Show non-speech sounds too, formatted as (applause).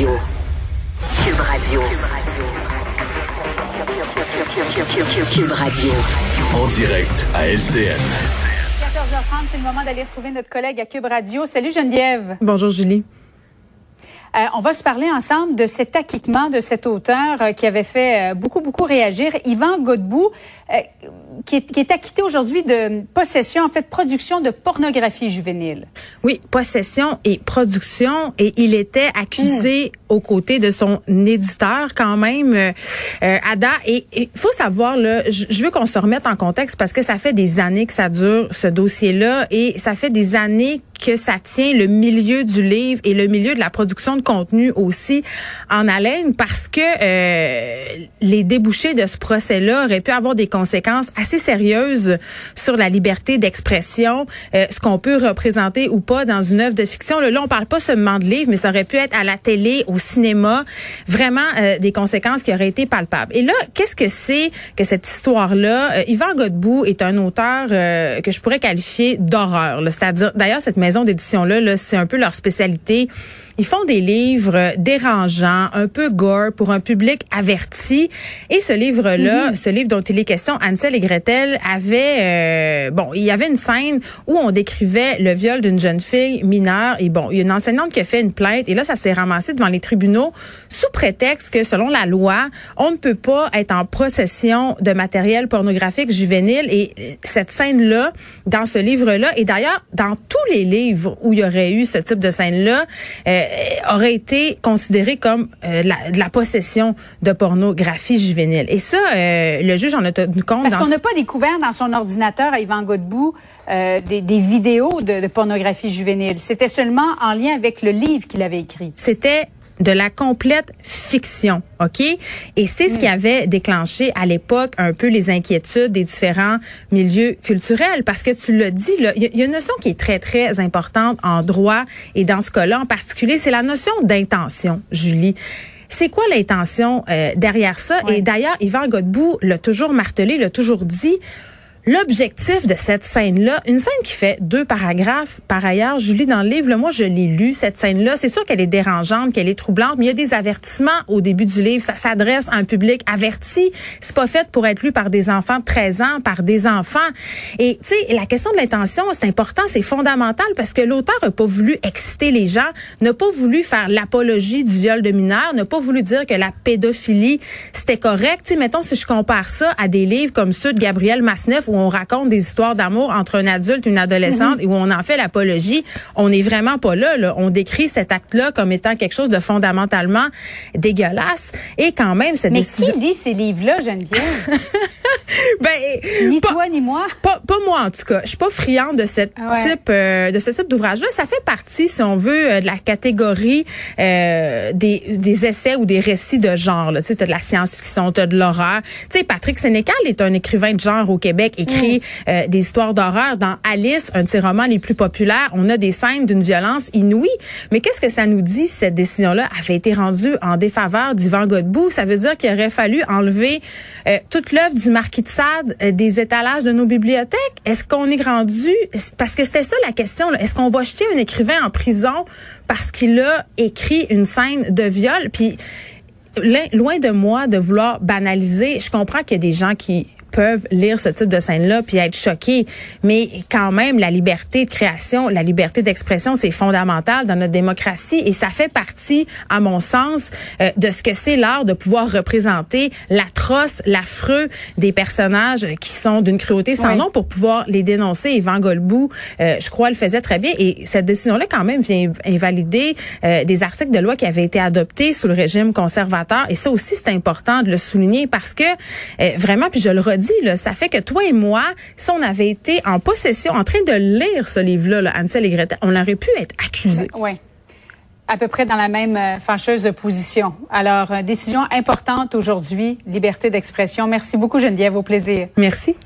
Radio. Cube Radio. Cube Radio. En direct à LCN. 14h30, c'est le moment d'aller retrouver notre collègue à Cube Radio. Salut Geneviève. Bonjour Julie. Euh, on va se parler ensemble de cet acquittement de cet auteur euh, qui avait fait euh, beaucoup, beaucoup réagir, Yvan Godbout, qui, est, qui, est, acquitté aujourd'hui de possession, en fait, production de pornographie juvénile. Oui, possession et production. Et il était accusé. Aux côtés de son éditeur quand même, Ada. Et il faut savoir, là, je, veux qu'on se remette en contexte parce que ça fait des années que ça dure, ce dossier-là. Et ça fait des années que ça tient le milieu du livre et le milieu de la production de contenu aussi en haleine parce que euh, les débouchés de ce procès-là auraient pu avoir des conséquences assez sérieuses sur la liberté d'expression, euh, ce qu'on peut représenter ou pas dans une œuvre de fiction. Là, on parle pas seulement de livre, mais ça aurait pu être à la télé, cinéma, vraiment euh, des conséquences qui auraient été palpables. Et là, qu'est-ce que c'est que cette histoire-là? Euh, Yvan Godbout est un auteur euh, que je pourrais qualifier d'horreur. C'est-à-dire, d'ailleurs, cette maison d'édition-là, -là, c'est un peu leur spécialité. Ils font des livres dérangeants, un peu gore pour un public averti. Et ce livre-là, mm-hmm. ce livre dont il est question, Ansel et Gretel, avait, euh, bon, il y avait une scène où on décrivait le viol d'une jeune fille mineure. Et bon, il y a une enseignante qui a fait une plainte. Et là, ça s'est ramassé devant les tribunaux sous prétexte que, selon la loi, on ne peut pas être en possession de matériel pornographique juvénile. Et cette scène-là, dans ce livre-là, et d'ailleurs, dans tous les livres où il y aurait eu ce type de scène-là, euh, aurait été considéré comme euh, la, de la possession de pornographie juvénile. Et ça, euh, le juge en a tenu compte. Parce qu'on n'a pas découvert dans son ordinateur à Yvan Godbout euh, des, des, vidéos de, de pornographie juvénile. C'était seulement en lien avec le livre qu'il avait écrit. C'était de la complète fiction, OK? Et c'est ce qui mm. avait déclenché à l'époque un peu les inquiétudes des différents milieux culturels parce que tu l'as dit, il y, a une notion qui est très, très importante en droit et dans ce cas-là en particulier, c'est la notion d'intention, Julie. C'est quoi l'intention euh, derrière ça? Et d'ailleurs, Yvan Godbout l'a toujours martelé, l'a toujours dit, L'objectif de cette scène-là, une scène qui fait deux paragraphes, par ailleurs, Julie, dans le livre, moi, je l'ai lu, cette scène-là. C'est sûr qu'elle est dérangeante, qu'elle est troublante, mais il y a des avertissements au début du livre. Ça s'adresse à un public averti. C'est pas fait pour être lu par des enfants de 13 ans, par des enfants. Et, tu sais, la question de l'intention, c'est important, c'est fondamental parce que l'auteur n'a pas voulu exciter les gens, n'a pas voulu faire l'apologie du viol de mineurs, n'a pas voulu dire que la pédophilie, c'était correct. Tu sais, mettons, si je compare ça à des livres comme ceux de Gabriel Masneff où on raconte des histoires d'amour entre un adulte et une adolescente mhm. et où on en fait l'apologie, on n'est vraiment pas là, là. On décrit cet acte-là comme étant quelque chose de fondamentalement dégueulasse. Et quand même, cette Mais qui lit ces livres-là, Geneviève? (laughs) ben, ni toi ni moi. Pas, pas, moi en tout cas. Je suis pas friande de cette type euh, de ce type d'ouvrage-là. Ça fait partie, si on veut, euh, de la catégorie euh, des, des essais ou des récits de genre. Tu sais, de la science-fiction, t'as de l'horreur. Tu sais, Patrick Sénécal est un écrivain de genre au Québec écrit mm. euh, des histoires d'horreur. Dans Alice, un de ses romans les plus populaires, on a des scènes d'une violence inouïe. Mais qu'est-ce que ça nous dit, cette décision-là? Avait été rendue en défaveur d'Yvan Godbout? Ça veut dire qu'il aurait fallu enlever euh, toute l'œuvre du Marquis euh, des étalages de nos bibliothèques? Est-ce qu'on est rendu... Parce que c'était ça la question. Est-ce qu'on va jeter un écrivain en prison parce qu'il a écrit une scène de viol? Puis loin de moi de vouloir banaliser, je comprends qu'il y a des gens qui peuvent lire ce type de scène-là puis être choqués. Mais quand même, la liberté de création, la liberté d'expression, c'est fondamental dans notre démocratie et ça fait partie, à mon sens, euh, de ce que c'est l'art de pouvoir représenter l'atroce, l'affreux des personnages qui sont d'une cruauté sans nom pour pouvoir les dénoncer. Et Van Golbou, euh, je crois, le faisait très bien. Et cette décision-là, quand même, vient invalider euh, des articles de loi qui avaient été adoptés sous le régime conservateur. Et ça aussi, c'est important de le souligner parce que vraiment, puis je le redis, dit, ça fait que toi et moi, si on avait été en possession, en train de lire ce livre-là, là, Ansel et Gretel, on aurait pu être accusés. Oui. À peu près dans la même euh, fâcheuse position. Alors, euh, décision importante aujourd'hui, liberté d'expression. Merci beaucoup, Geneviève, au plaisir. Merci.